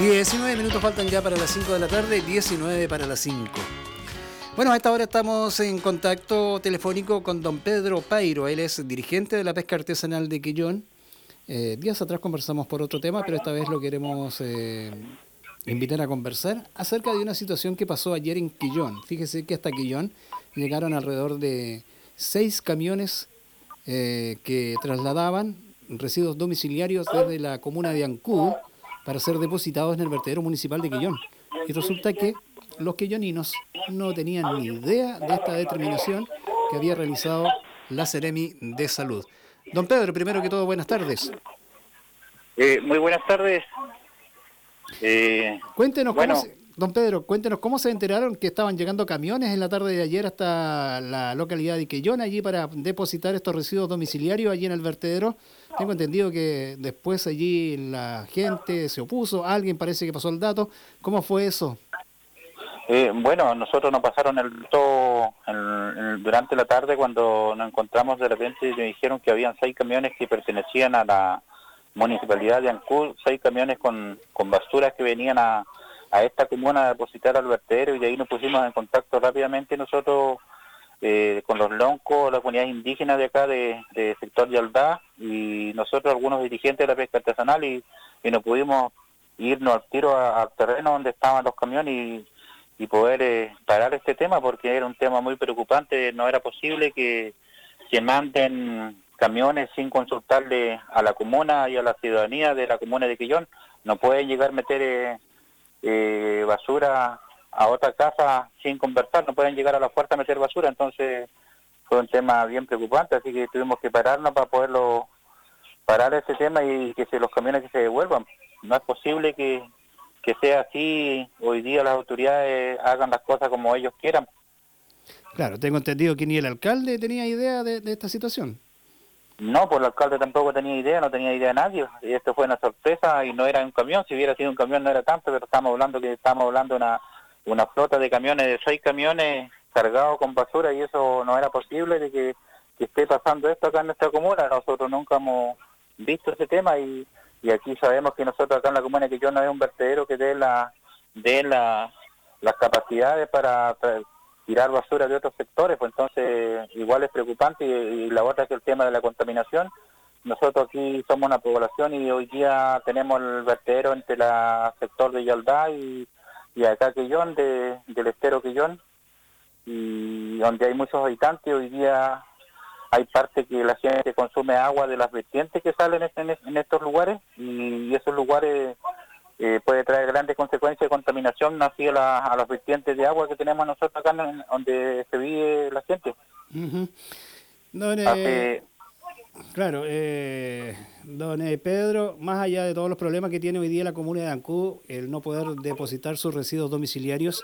19 minutos faltan ya para las 5 de la tarde, 19 para las 5. Bueno, a esta hora estamos en contacto telefónico con don Pedro Pairo. Él es dirigente de la pesca artesanal de Quillón. Eh, días atrás conversamos por otro tema, pero esta vez lo queremos eh, invitar a conversar acerca de una situación que pasó ayer en Quillón. Fíjese que hasta Quillón llegaron alrededor de seis camiones eh, que trasladaban residuos domiciliarios desde la comuna de Ancú para ser depositados en el vertedero municipal de Quillón. Y resulta que los quilloninos no tenían ni idea de esta determinación que había realizado la Ceremi de Salud. Don Pedro, primero que todo, buenas tardes. Eh, muy buenas tardes. Eh, cuéntenos cómo se, don Pedro, cuéntenos cómo se enteraron que estaban llegando camiones en la tarde de ayer hasta la localidad de Quillón allí para depositar estos residuos domiciliarios allí en el vertedero tengo entendido que después allí la gente se opuso, alguien parece que pasó el dato. ¿Cómo fue eso? Eh, bueno, nosotros nos pasaron el dato durante la tarde cuando nos encontramos de repente y nos dijeron que habían seis camiones que pertenecían a la municipalidad de Ancud, seis camiones con, con basuras que venían a, a esta comuna a depositar al vertedero y de ahí nos pusimos en contacto rápidamente nosotros eh, con los loncos, las comunidades indígenas de acá, de, sector de Aldá, y nosotros algunos dirigentes de la pesca artesanal, y, y nos pudimos irnos al tiro al terreno donde estaban los camiones y, poder eh, parar este tema, porque era un tema muy preocupante, no era posible que, que manden camiones sin consultarle a la comuna y a la ciudadanía de la comuna de Quillón, no pueden llegar a meter eh, eh basura a otra casa sin conversar, no pueden llegar a la puerta a meter basura, entonces fue un tema bien preocupante, así que tuvimos que pararnos para poderlo parar ese tema y que se, los camiones que se devuelvan. No es posible que, que sea así, hoy día las autoridades hagan las cosas como ellos quieran. Claro, tengo entendido que ni el alcalde tenía idea de, esta situación. No, pues el alcalde tampoco tenía idea, no tenía idea de nadie. Y esto fue una sorpresa y no era un camión. Si hubiera sido un camión no era tanto, pero estamos hablando que estamos hablando de una una flota de camiones, de seis camiones cargados con basura y eso no era posible de que, esté pasando esto acá en nuestra comuna. Nosotros nunca hemos visto ese tema y, y aquí sabemos que nosotros acá en la comuna que yo no es un vertedero que dé la de la, las capacidades para, tirar basura de otros sectores, pues entonces igual es preocupante y, la otra que el tema de la contaminación. Nosotros aquí somos una población y hoy día tenemos el vertedero entre el sector de Yaldá y y acá Quillón, de, del estero Quillón, y donde hay muchos habitantes, hoy día hay parte que la gente consume agua de las vertientes que salen en, estos lugares, y esos lugares eh, puede traer grandes consecuencias de contaminación así a, la, a las vertientes de agua que tenemos nosotros acá donde se vive la gente. Claro, eh, don eh, Pedro, más allá de todos los problemas que tiene hoy día la comuna de Ancú, el no poder depositar sus residuos domiciliarios,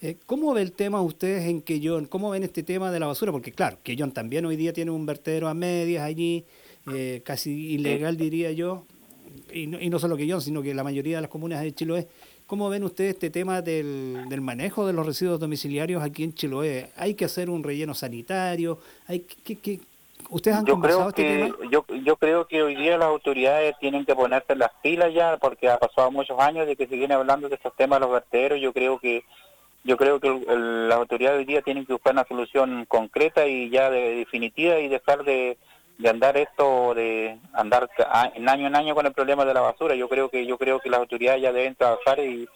eh, ¿cómo ve el tema ustedes en Quellón? ¿Cómo ven este tema de la basura? Porque claro, Quellón también hoy día tiene un vertedero a medias allí, eh, casi ilegal diría yo, y no, y no solo Quellón, sino que la mayoría de las comunas de Chiloé. ¿Cómo ven ustedes este tema del, del, manejo de los residuos domiciliarios aquí en Chiloé? ¿Hay que hacer un relleno sanitario? ¿Hay, ¿qué, qué, ¿Ustedes han yo creo este que, Yo, yo creo que hoy día las autoridades tienen que ponerse las pilas ya, porque ha pasado muchos años de que se viene hablando de estos temas de los vertederos. Yo creo que yo creo que las autoridades hoy día tienen que buscar una solución concreta y ya de, definitiva y dejar de, de andar esto de andar en año en año con el problema de la basura. Yo creo que yo creo que las autoridades ya deben trabajar y,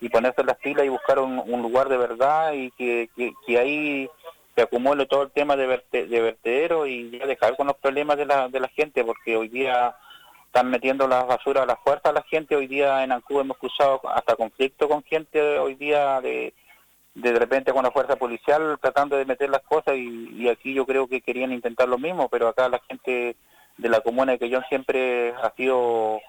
y ponerse las pilas y buscar un, lugar de verdad y que, que, ahí se acumule todo el tema de, de vertedero y ya dejar con los problemas de la, de la gente, porque hoy día están metiendo las basuras a la fuerza a la gente. Hoy día en Ancú hemos cruzado hasta conflicto con gente hoy día de, de, repente con la fuerza policial tratando de meter las cosas y, aquí yo creo que querían intentar lo mismo, pero acá la gente de la comuna de Quellón siempre ha sido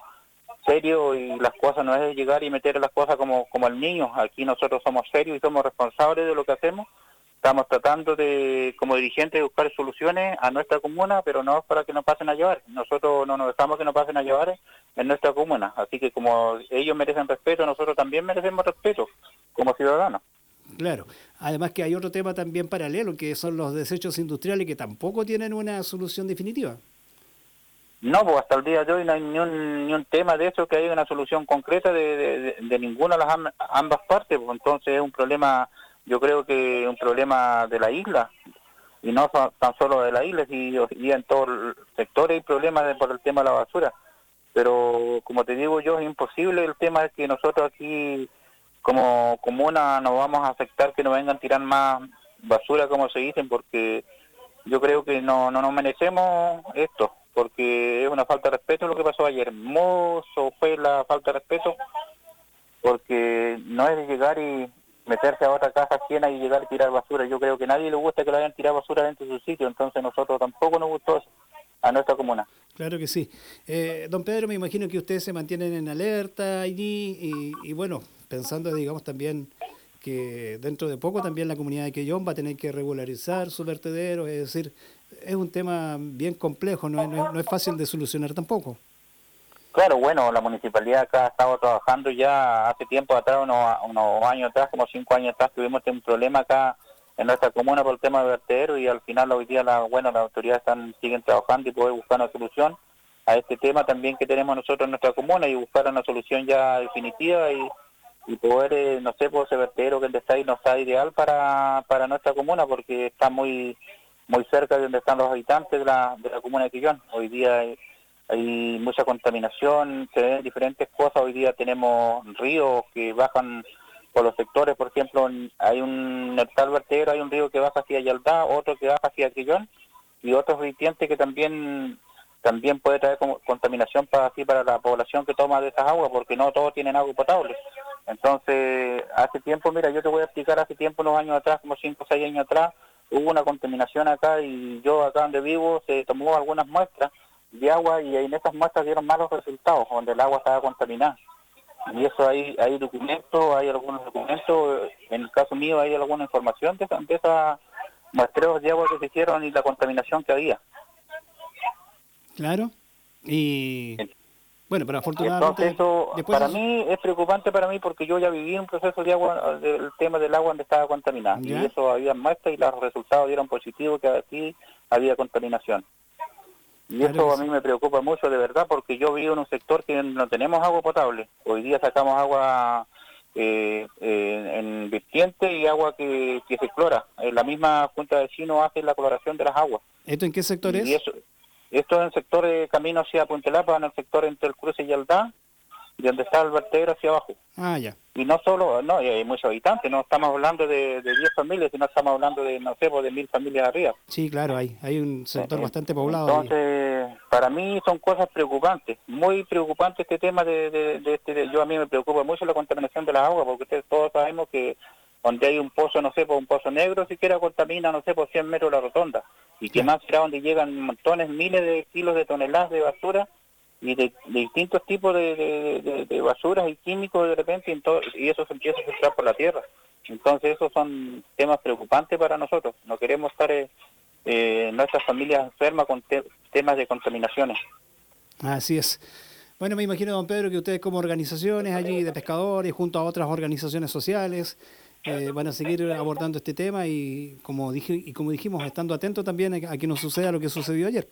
serio y las cosas no es llegar y meter las cosas como, como el niño. Aquí nosotros somos serios y somos responsables de lo que hacemos Estamos tratando de, como dirigentes, de buscar soluciones a nuestra comuna, pero no para que nos pasen a llevar. Nosotros no nos dejamos que nos pasen a llevar en nuestra comuna. Así que como ellos merecen respeto, nosotros también merecemos respeto como ciudadanos. Claro. Además que hay otro tema también paralelo, que son los desechos industriales que tampoco tienen una solución definitiva. No, pues hasta el día de hoy no hay ni un, ni tema de eso que haya una solución concreta de, de, ninguna de las ambas partes, pues entonces es un problema, yo creo que un problema de la isla, y no tan solo de la isla, sino en todos los sectores hay problemas por el tema de la basura. Pero como te digo yo, es imposible el tema es que nosotros aquí como comuna no vamos a aceptar que nos vengan a tirar más basura como se dicen porque yo creo que no, no nos merecemos esto porque es una falta de respeto lo que pasó ayer. Hermoso fue la falta de respeto porque no es de llegar y meterse a otra casa llena y llegar a tirar basura. Yo creo que nadie le gusta que lo hayan tirado basura dentro de su sitio, entonces nosotros tampoco nos gustó a nuestra comuna. Claro que sí. Eh, don Pedro, me imagino que ustedes se mantienen en alerta allí y, y, bueno, pensando, digamos, también que dentro de poco también la comunidad de Quellón va a tener que regularizar su vertedero, es decir, es un tema bien complejo, no es, no es fácil de solucionar tampoco. Claro, bueno, la municipalidad acá ha estado trabajando ya hace tiempo atrás, unos, unos años atrás, como cinco años atrás, tuvimos un problema acá en nuestra comuna por el tema de vertedero y al final hoy día la, bueno, las autoridades están, siguen trabajando y poder buscar una solución a este tema también que tenemos nosotros en nuestra comuna y buscar una solución ya definitiva y, poder, eh, no sé, por pues, ese vertedero que está ahí no está ideal para, para nuestra comuna porque está muy muy cerca de donde están los habitantes de la, de la comuna de Quillón. Hoy día hay mucha contaminación, se ven diferentes cosas. Hoy día tenemos ríos que bajan por los sectores, por ejemplo, hay un en tal vertedero, hay un río que baja hacia Yaldá, otro que baja hacia Quillón y otros vertientes que también también puede traer contaminación para así para la población que toma de esas aguas, porque no todos tienen agua potable. Entonces, hace tiempo, mira, yo te voy a explicar, hace tiempo, unos años atrás, como 5 o 6 años atrás, hubo una contaminación acá y yo acá donde vivo se tomó algunas muestras de agua y en esas muestras dieron malos resultados, donde el agua estaba contaminada. Y eso hay, hay documentos, hay algunos documentos, en el caso mío hay alguna información de, de esas muestreos de agua que se hicieron y la contaminación que había. Claro, y... Bueno, pero afortunadamente... eso, para mí es preocupante para mí porque yo ya viví un proceso de agua, del tema del agua donde estaba contaminada. Y eso había muestras y los resultados dieron positivo que aquí había contaminación. Y eso a mí me preocupa mucho de verdad porque yo vivo en un sector que no tenemos agua potable. Hoy día sacamos agua eh, eh, en vertiente y agua que, se explora. Eh, la misma Junta de Vecinos hace la coloración de las aguas. ¿Esto en qué sector es? Eso, esto es en el sector de camino hacia Puente Lapa, en el sector entre el cruce y Aldá y donde está el vertedero hacia abajo. Ah, ya. Y no solo, no, hay muchos habitantes, no estamos hablando de 10 familias, sino estamos hablando de, no sé, pues, de mil familias arriba. Sí, claro, hay, hay un sector bastante poblado. Entonces, para mí son cosas preocupantes, muy preocupante este tema de, de, este, yo a mí me preocupa mucho la contaminación de las aguas, porque ustedes todos sabemos que donde hay un pozo, no sé, por pues, un pozo negro, siquiera contamina, no sé, por 100 metros la rotonda. Y que más será donde llegan montones, miles de kilos de toneladas de basura y de, distintos tipos de, de, basuras y químicos de repente y, eso se empieza a filtrar por la tierra. Entonces esos son temas preocupantes para nosotros. No queremos estar eh, eh nuestras familias enfermas con temas de contaminaciones. Así es. Bueno, me imagino, don Pedro, que ustedes como organizaciones allí de pescadores, junto a otras organizaciones sociales, eh, van a seguir abordando este tema y como dije y como dijimos, estando atentos también a que no suceda lo que sucedió ayer.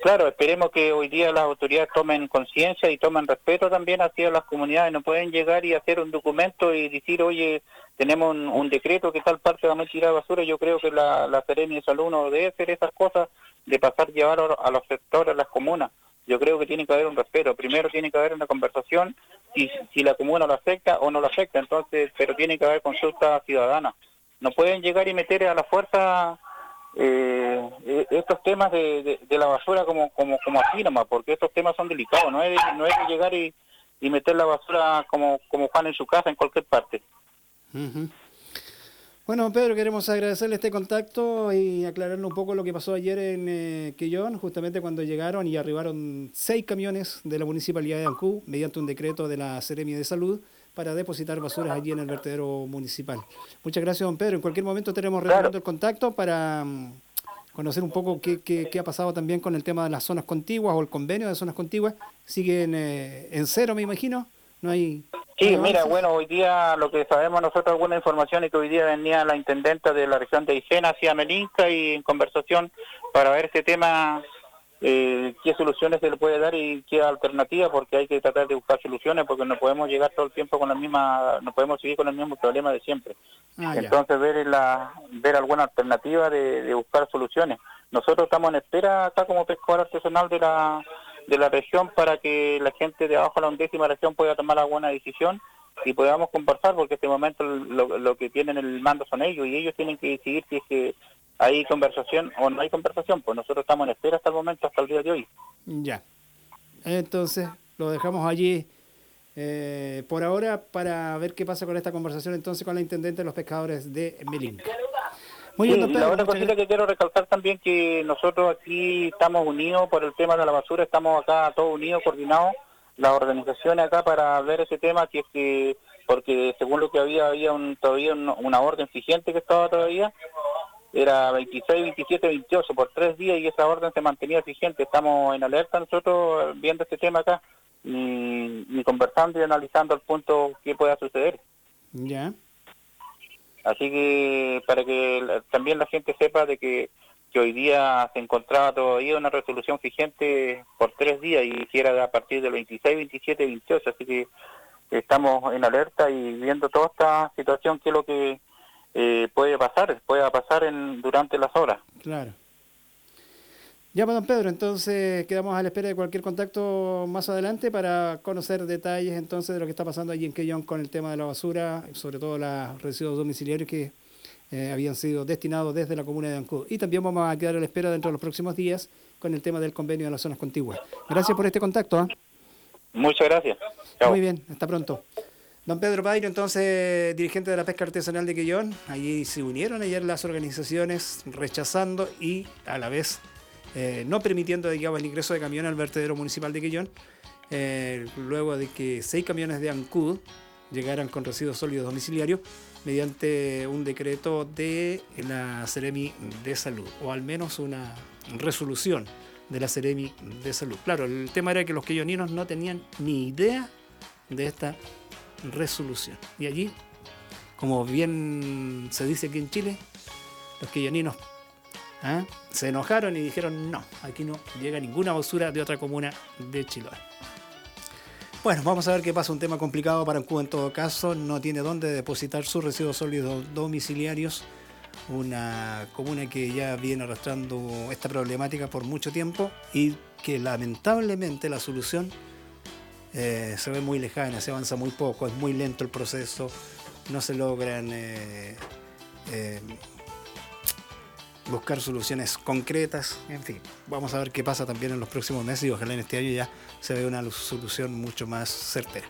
Claro, esperemos que hoy día las autoridades tomen conciencia y tomen respeto también hacia las comunidades. No pueden llegar y hacer un documento y decir, oye, tenemos un, decreto que tal parte va a tirar basura. Yo creo que la, la de Salud no debe hacer esas cosas de pasar llevar a los sectores, a las comunas. Yo creo que tiene que haber un respeto. Primero tiene que haber una conversación si, si la comuna lo afecta o no lo afecta. Entonces, pero tiene que haber consulta ciudadana. No pueden llegar y meter a la fuerza eh, eh, estos temas de, de, la basura como, como, como nomás, porque estos temas son delicados, no es, no es llegar y, y meter la basura como, como Juan en su casa en cualquier parte. Bueno, Pedro, queremos agradecerle este contacto y aclararle un poco lo que pasó ayer en eh, justamente cuando llegaron y arribaron seis camiones de la Municipalidad de Ancú, mediante un decreto de la Seremia de Salud, para depositar basuras allí en el vertedero municipal. Muchas gracias, don Pedro. En cualquier momento tenemos retomando el contacto para mm, conocer un poco qué, qué, ha pasado también con el tema de las zonas contiguas o el convenio de zonas contiguas. ¿Siguen eh, en cero, me imagino? ¿No hay...? Sí, mira, bueno, hoy día lo que sabemos nosotros, alguna información es que hoy día venía la intendenta de la región de Higena hacia Melinca y en conversación para ver este tema eh, qué soluciones se le puede dar y qué alternativa, porque hay que tratar de buscar soluciones, porque no podemos llegar todo el tiempo con la misma, no podemos seguir con el mismo problema de siempre. Ah, Entonces ver la, ver alguna alternativa de, buscar soluciones. Nosotros estamos en espera acá como pescador artesanal de la de la región para que la gente de abajo de la undécima región pueda tomar alguna decisión y podamos conversar, porque en este momento lo, lo que tienen el mando son ellos y ellos tienen que decidir si es que hay conversación o no hay conversación, pues nosotros estamos en espera hasta el momento, hasta el día de hoy. Ya. Entonces, lo dejamos allí eh, por ahora para ver qué pasa con esta conversación entonces con la intendente de los pescadores de Melín. Muy bien, doctor, la otra cosita que quiero recalcar también que nosotros aquí estamos unidos por el tema de la basura, estamos acá todos unidos, coordinados, las organizaciones acá para ver ese tema, que es que, porque según lo que había, había un, todavía una orden vigente que estaba todavía, era 26, 27, 28 por tres días y esa orden se mantenía vigente. Estamos en alerta nosotros viendo este tema acá y, conversando y analizando el punto que pueda suceder. Ya. Así que para que también la gente sepa de que, que hoy día se encontraba todavía una resolución vigente por tres días y hiciera a partir del 26, 27, 28. Así que estamos en alerta y viendo toda esta situación que es lo que eh, puede pasar, puede pasar en, durante las horas. Claro. Ya, pues, don Pedro, entonces quedamos a la espera de cualquier contacto más adelante para conocer detalles entonces de lo que está pasando allí en Quellón con el tema de la basura, sobre todo los residuos domiciliarios que eh, habían sido destinados desde la comuna de Ancud. Y también vamos a quedar a la espera dentro de los próximos días con el tema del convenio de las zonas contiguas. Gracias por este contacto. ¿ah? Muchas gracias. Muy bien, hasta pronto. Don Pedro Pairo, entonces dirigente de la pesca artesanal de Quellón, allí se unieron ayer las organizaciones rechazando y a la vez eh, no permitiendo digamos, el ingreso de camiones al vertedero municipal de Quellón, eh, luego de que seis camiones de ANCUD llegaran con residuos sólidos domiciliarios mediante un decreto de la Ceremi de Salud, o al menos una resolución de la Ceremi de Salud. Claro, el tema era que los quelloninos no tenían ni idea de esta resolución. Y allí, como bien se dice aquí en Chile, los quilloninos ¿ah? se enojaron y dijeron, no, aquí no llega ninguna basura de otra comuna de Chiloé. Bueno, vamos a ver qué pasa. Un tema complicado para Cuba en todo caso. No tiene dónde depositar sus residuos sólidos domiciliarios. Una comuna que ya viene arrastrando esta problemática por mucho tiempo y que lamentablemente la solución eh, se ve muy lejana, se avanza muy poco, es muy lento el proceso, no se logran eh, eh, buscar soluciones concretas, en fin, vamos a ver qué pasa también en los próximos meses y ojalá en este año ya se vea una solución mucho más certera.